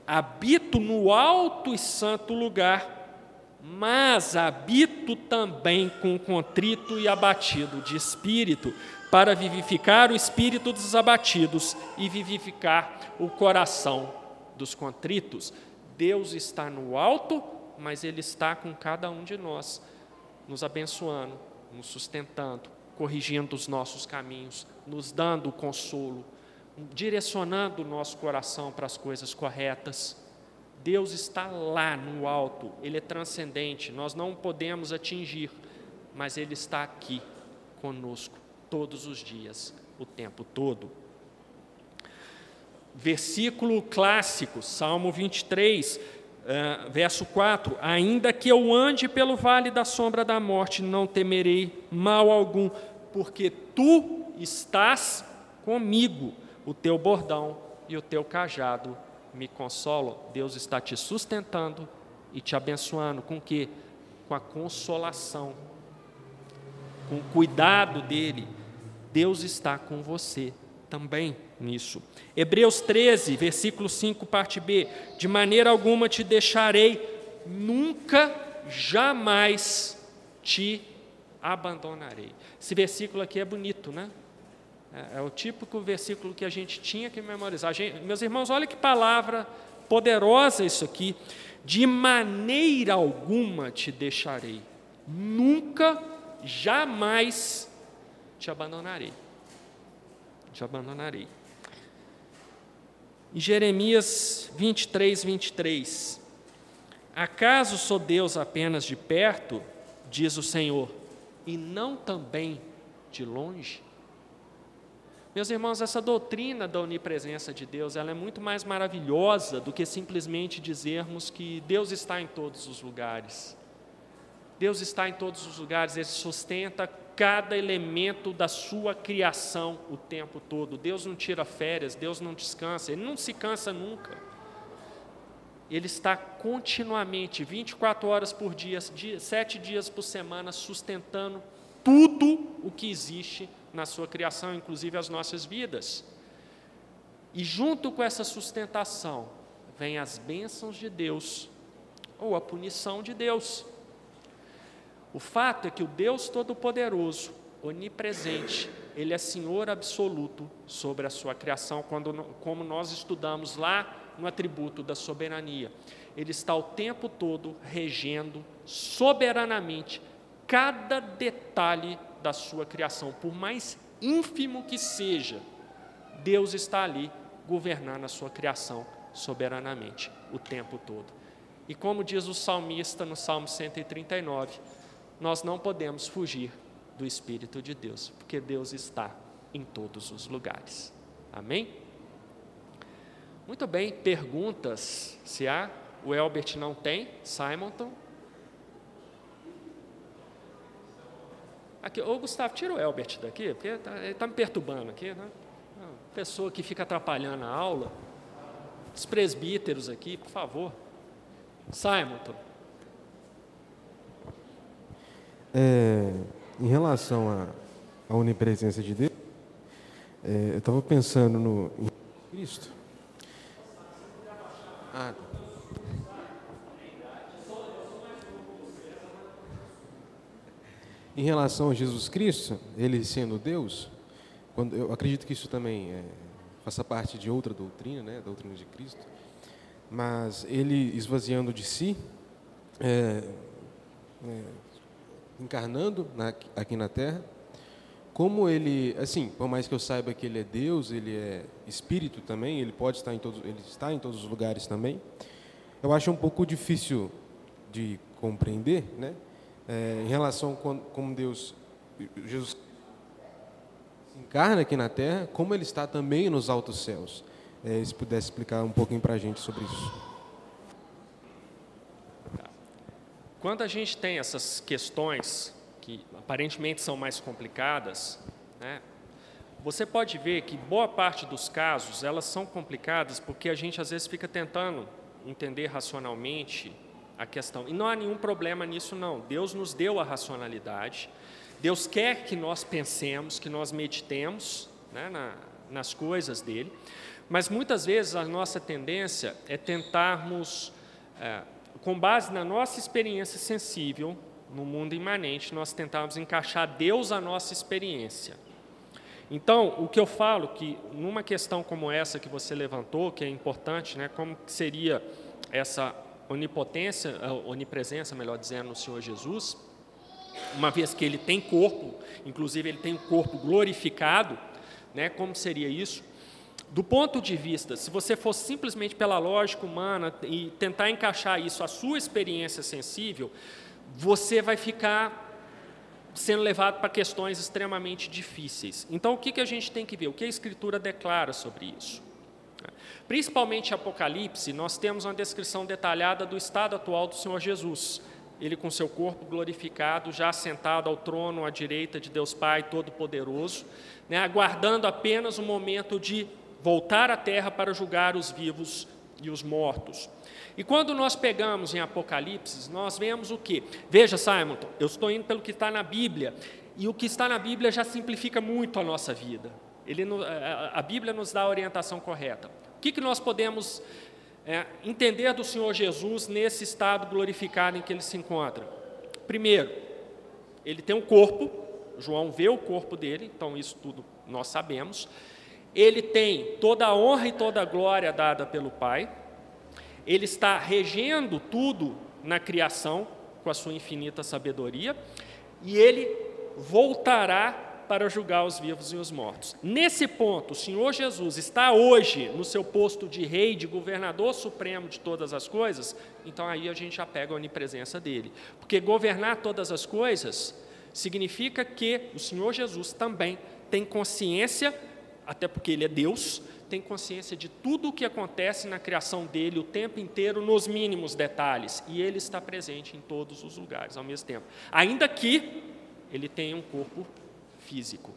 S1: Habito no alto e santo lugar, mas habito também com contrito e abatido de espírito, para vivificar o espírito dos abatidos e vivificar o coração dos contritos. Deus está no alto, mas Ele está com cada um de nós nos abençoando, nos sustentando, corrigindo os nossos caminhos, nos dando o consolo, direcionando o nosso coração para as coisas corretas. Deus está lá no alto, Ele é transcendente, nós não podemos atingir, mas Ele está aqui conosco todos os dias, o tempo todo. Versículo clássico, Salmo 23, Uh, verso 4: Ainda que eu ande pelo vale da sombra da morte, não temerei mal algum, porque tu estás comigo, o teu bordão e o teu cajado me consolam. Deus está te sustentando e te abençoando com que? Com a consolação, com o cuidado dele. Deus está com você também nisso. Hebreus 13, versículo 5, parte B: De maneira alguma te deixarei, nunca, jamais te abandonarei. Esse versículo aqui é bonito, né? É, é o típico versículo que a gente tinha que memorizar. Gente, meus irmãos, olha que palavra poderosa isso aqui. De maneira alguma te deixarei, nunca, jamais te abandonarei. Te abandonarei. Em Jeremias 23, 23. Acaso sou Deus apenas de perto, diz o Senhor, e não também de longe? Meus irmãos, essa doutrina da onipresença de Deus, ela é muito mais maravilhosa do que simplesmente dizermos que Deus está em todos os lugares. Deus está em todos os lugares, Ele sustenta cada elemento da sua criação o tempo todo. Deus não tira férias, Deus não descansa, Ele não se cansa nunca. Ele está continuamente, 24 horas por dia, sete dias por semana, sustentando tudo o que existe na sua criação, inclusive as nossas vidas. E junto com essa sustentação, vem as bênçãos de Deus ou a punição de Deus. O fato é que o Deus Todo-Poderoso, onipresente, Ele é Senhor absoluto sobre a sua criação, quando, como nós estudamos lá no atributo da soberania. Ele está o tempo todo regendo soberanamente cada detalhe da sua criação, por mais ínfimo que seja, Deus está ali governando a sua criação soberanamente o tempo todo. E como diz o salmista no Salmo 139, nós não podemos fugir do Espírito de Deus, porque Deus está em todos os lugares. Amém? Muito bem, perguntas? Se há, o Elbert não tem, Simonton. Aqui, ô Gustavo, tira o Elbert daqui, porque tá, ele está me perturbando aqui, né? pessoa que fica atrapalhando a aula. Os presbíteros aqui, por favor. Simon.
S2: É, em relação à, à onipresença de Deus, é, eu estava pensando no em Cristo. Ah, tá. Em relação a Jesus Cristo, ele sendo Deus, quando, eu acredito que isso também é, faça parte de outra doutrina, né, doutrina de Cristo, mas ele esvaziando de si, é, é, encarnando na, aqui na Terra, como ele, assim, por mais que eu saiba que ele é Deus, ele é Espírito também, ele pode estar em todos, ele está em todos os lugares também. Eu acho um pouco difícil de compreender, né? é, em relação a como Deus, Jesus encarna aqui na Terra, como Ele está também nos altos céus. É, se pudesse explicar um pouquinho para a gente sobre isso.
S1: Quando a gente tem essas questões que aparentemente são mais complicadas, né, você pode ver que boa parte dos casos elas são complicadas porque a gente às vezes fica tentando entender racionalmente a questão. E não há nenhum problema nisso, não. Deus nos deu a racionalidade. Deus quer que nós pensemos, que nós meditemos né, na, nas coisas dele. Mas muitas vezes a nossa tendência é tentarmos, é, com base na nossa experiência sensível, no mundo imanente, nós tentarmos encaixar Deus à nossa experiência. Então, o que eu falo que numa questão como essa que você levantou, que é importante, né, como seria essa onipotência, onipresença, melhor dizendo, no Senhor Jesus, uma vez que ele tem corpo, inclusive ele tem um corpo glorificado, né, como seria isso? Do ponto de vista, se você fosse simplesmente pela lógica humana e tentar encaixar isso à sua experiência sensível, você vai ficar sendo levado para questões extremamente difíceis. Então, o que, que a gente tem que ver? O que a Escritura declara sobre isso? Principalmente Apocalipse, nós temos uma descrição detalhada do estado atual do Senhor Jesus. Ele com seu corpo glorificado, já sentado ao trono à direita de Deus Pai Todo-Poderoso, né, aguardando apenas o momento de voltar à terra para julgar os vivos e os mortos. E quando nós pegamos em Apocalipse, nós vemos o que? Veja, Simon, eu estou indo pelo que está na Bíblia, e o que está na Bíblia já simplifica muito a nossa vida. Ele, a Bíblia nos dá a orientação correta. O que, que nós podemos é, entender do Senhor Jesus nesse estado glorificado em que ele se encontra? Primeiro, ele tem um corpo, João vê o corpo dele, então isso tudo nós sabemos. Ele tem toda a honra e toda a glória dada pelo Pai. Ele está regendo tudo na criação com a sua infinita sabedoria, e ele voltará para julgar os vivos e os mortos. Nesse ponto, o Senhor Jesus está hoje no seu posto de rei, de governador supremo de todas as coisas, então aí a gente já pega a onipresença dele. Porque governar todas as coisas significa que o Senhor Jesus também tem consciência, até porque ele é Deus, tem consciência de tudo o que acontece na criação dele o tempo inteiro, nos mínimos detalhes, e ele está presente em todos os lugares ao mesmo tempo. Ainda que ele tenha um corpo físico.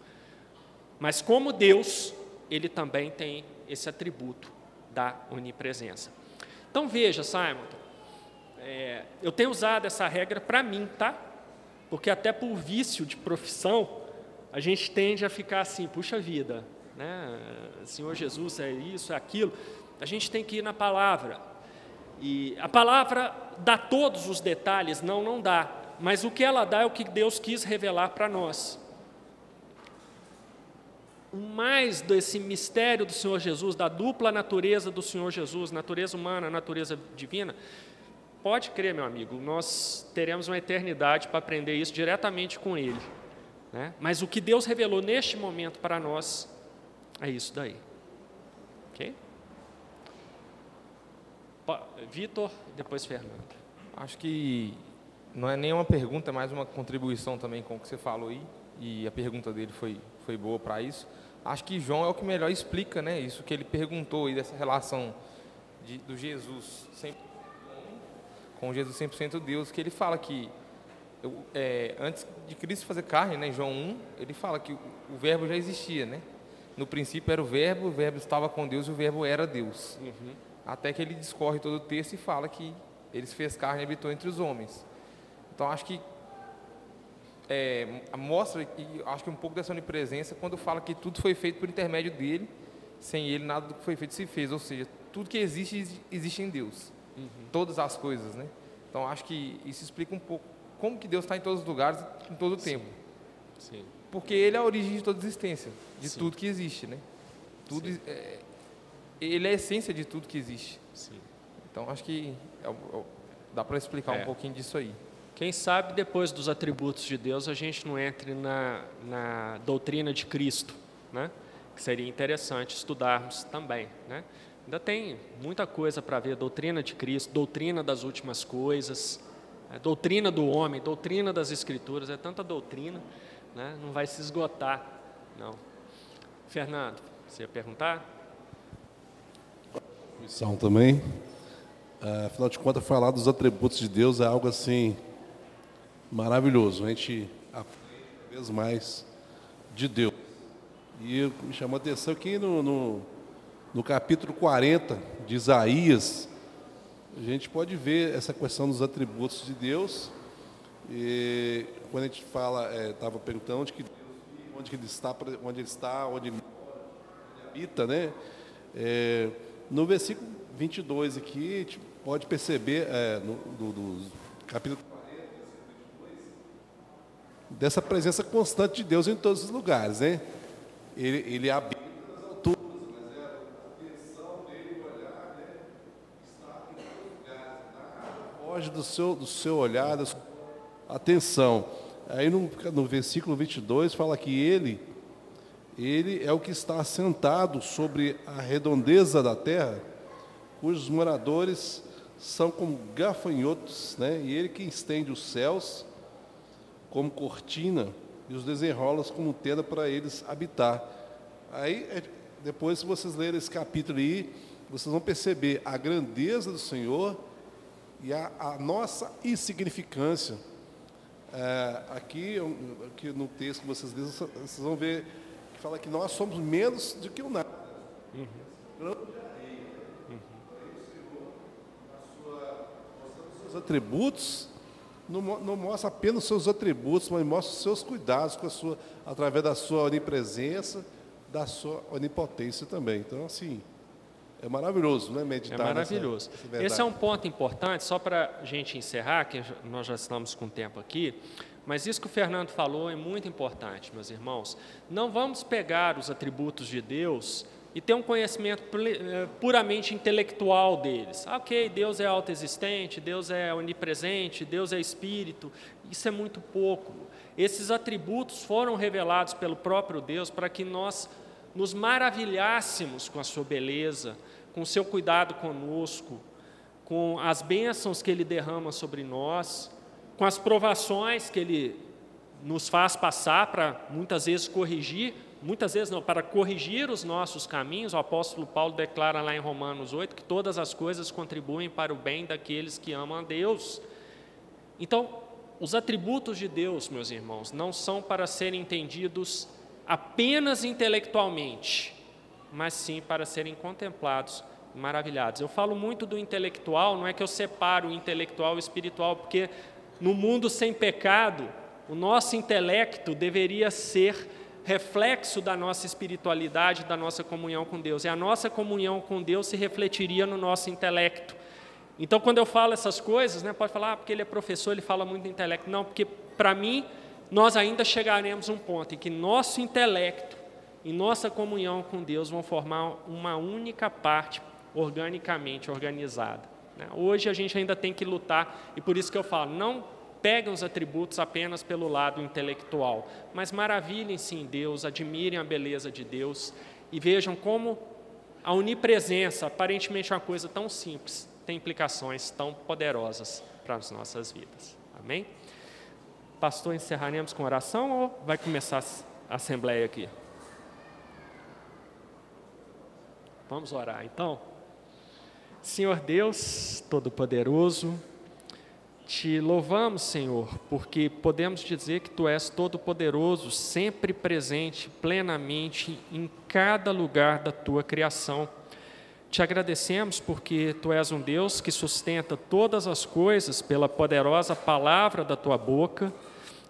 S1: Mas como Deus, ele também tem esse atributo da onipresença. Então veja, Simon, é, eu tenho usado essa regra para mim, tá? Porque até por vício de profissão, a gente tende a ficar assim, puxa vida, né? Senhor Jesus é isso, é aquilo. A gente tem que ir na palavra. E a palavra dá todos os detalhes? Não, não dá. Mas o que ela dá é o que Deus quis revelar para nós. O mais desse mistério do Senhor Jesus, da dupla natureza do Senhor Jesus, natureza humana, natureza divina, pode crer, meu amigo, nós teremos uma eternidade para aprender isso diretamente com Ele. Né? Mas o que Deus revelou neste momento para nós é isso daí. Ok? Vitor, depois Fernando.
S3: Acho que não é nenhuma pergunta, é mais uma contribuição também com o que você falou aí. E a pergunta dele foi, foi boa para isso. Acho que João é o que melhor explica né, isso que ele perguntou aí, dessa relação de, do Jesus 100%, com Jesus 100% Deus, que ele fala que eu, é, antes de Cristo fazer carne, né, João 1, ele fala que o, o verbo já existia, né? No princípio era o verbo, o verbo estava com Deus e o verbo era Deus. Uhum. Até que ele discorre todo o texto e fala que ele fez carne e habitou entre os homens. Então acho que é, mostra, e acho que um pouco dessa onipresença, quando fala que tudo foi feito por intermédio dele, sem ele nada do que foi feito se fez. Ou seja, tudo que existe, existe em Deus. Uhum. Todas as coisas, né? Então acho que isso explica um pouco como que Deus está em todos os lugares, em todo o tempo. Sim porque ele é a origem de toda existência, de Sim. tudo que existe, né? Tudo é, ele é a essência de tudo que existe. Sim. Então acho que é, é, dá para explicar é. um pouquinho disso aí.
S1: Quem sabe depois dos atributos de Deus a gente não entre na, na doutrina de Cristo, né? Que seria interessante estudarmos também, né? Ainda tem muita coisa para ver, doutrina de Cristo, doutrina das últimas coisas, é, doutrina do homem, doutrina das Escrituras, é tanta doutrina né? não vai se esgotar, não. Fernando, você ia perguntar?
S4: Missão também. Uh, afinal de contas, falar dos atributos de Deus é algo assim maravilhoso. A gente aprende cada vez mais de Deus. E me chamou a atenção que no, no, no capítulo 40 de Isaías, a gente pode ver essa questão dos atributos de Deus. E quando a gente fala, estava é, perguntando onde que, onde que ele está, onde ele está, onde ele habita, né? É, no versículo 22 aqui, a gente pode perceber, é, no, do, do capítulo 40, dessa presença constante de Deus em todos os lugares, né? Ele, ele habita nas alturas, mas é a atenção dele, olhar, né? Está em todos os lugares, foge do seu, do seu olhar, da sua atenção. Aí no, no versículo 22 fala que ele, ele é o que está assentado sobre a redondeza da terra, cujos moradores são como gafanhotos, né? e ele que estende os céus como cortina e os desenrola como tenda para eles habitar. Aí, é, depois, se vocês lerem esse capítulo aí, vocês vão perceber a grandeza do Senhor e a, a nossa insignificância. É, aqui, aqui no texto que vocês lêem, vocês vão ver que fala que nós somos menos do que o nada. Uhum. Uhum. Os atributos não, não mostra apenas os seus atributos, mas mostra os seus cuidados com a sua, através da sua onipresença, da sua onipotência também. Então, assim, é maravilhoso, né? Meditar.
S1: É maravilhoso. Nessa, Esse é um ponto importante, só para a gente encerrar, que nós já estamos com tempo aqui. Mas isso que o Fernando falou é muito importante, meus irmãos. Não vamos pegar os atributos de Deus e ter um conhecimento eh, puramente intelectual deles. Ah, ok, Deus é autoexistente, Deus é onipresente, Deus é espírito. Isso é muito pouco. Esses atributos foram revelados pelo próprio Deus para que nós nos maravilhássemos com a sua beleza, com seu cuidado conosco, com as bênçãos que Ele derrama sobre nós, com as provações que Ele nos faz passar para muitas vezes corrigir, muitas vezes não, para corrigir os nossos caminhos. O apóstolo Paulo declara lá em Romanos 8 que todas as coisas contribuem para o bem daqueles que amam a Deus. Então, os atributos de Deus, meus irmãos, não são para serem entendidos apenas intelectualmente, mas sim para serem contemplados maravilhados. Eu falo muito do intelectual, não é que eu separo o intelectual e o espiritual, porque no mundo sem pecado, o nosso intelecto deveria ser reflexo da nossa espiritualidade, da nossa comunhão com Deus. E a nossa comunhão com Deus se refletiria no nosso intelecto. Então, quando eu falo essas coisas, né, pode falar, ah, porque ele é professor, ele fala muito de intelecto. Não, porque para mim, nós ainda chegaremos a um ponto em que nosso intelecto e nossa comunhão com Deus vão formar uma única parte organicamente organizada. Né? Hoje a gente ainda tem que lutar, e por isso que eu falo, não peguem os atributos apenas pelo lado intelectual, mas maravilhem-se em Deus, admirem a beleza de Deus e vejam como a onipresença, aparentemente uma coisa tão simples, tem implicações tão poderosas para as nossas vidas. Amém? Pastor, encerraremos com oração ou vai começar a assembleia aqui? Vamos orar então? Senhor Deus Todo-Poderoso, te louvamos, Senhor, porque podemos dizer que Tu és todo-poderoso, sempre presente, plenamente em cada lugar da Tua criação. Te agradecemos porque Tu és um Deus que sustenta todas as coisas pela poderosa palavra da Tua boca.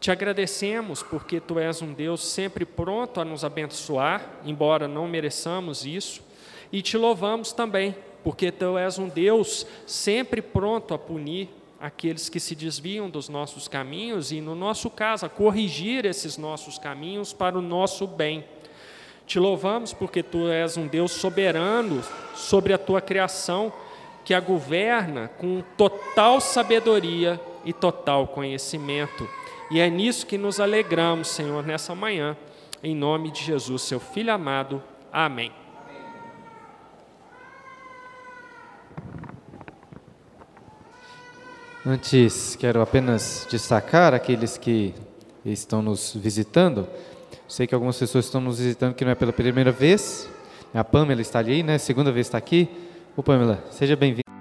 S1: Te agradecemos porque Tu és um Deus sempre pronto a nos abençoar, embora não mereçamos isso. E te louvamos também porque tu és um Deus sempre pronto a punir aqueles que se desviam dos nossos caminhos e, no nosso caso, a corrigir esses nossos caminhos para o nosso bem. Te louvamos porque tu és um Deus soberano sobre a tua criação, que a governa com total sabedoria e total conhecimento. E é nisso que nos alegramos, Senhor, nessa manhã, em nome de Jesus, seu Filho amado. Amém.
S5: Antes, quero apenas destacar aqueles que estão nos visitando. Sei que algumas pessoas estão nos visitando que não é pela primeira vez. A Pamela está ali, né? Segunda vez está aqui. Ô Pamela, seja bem-vinda.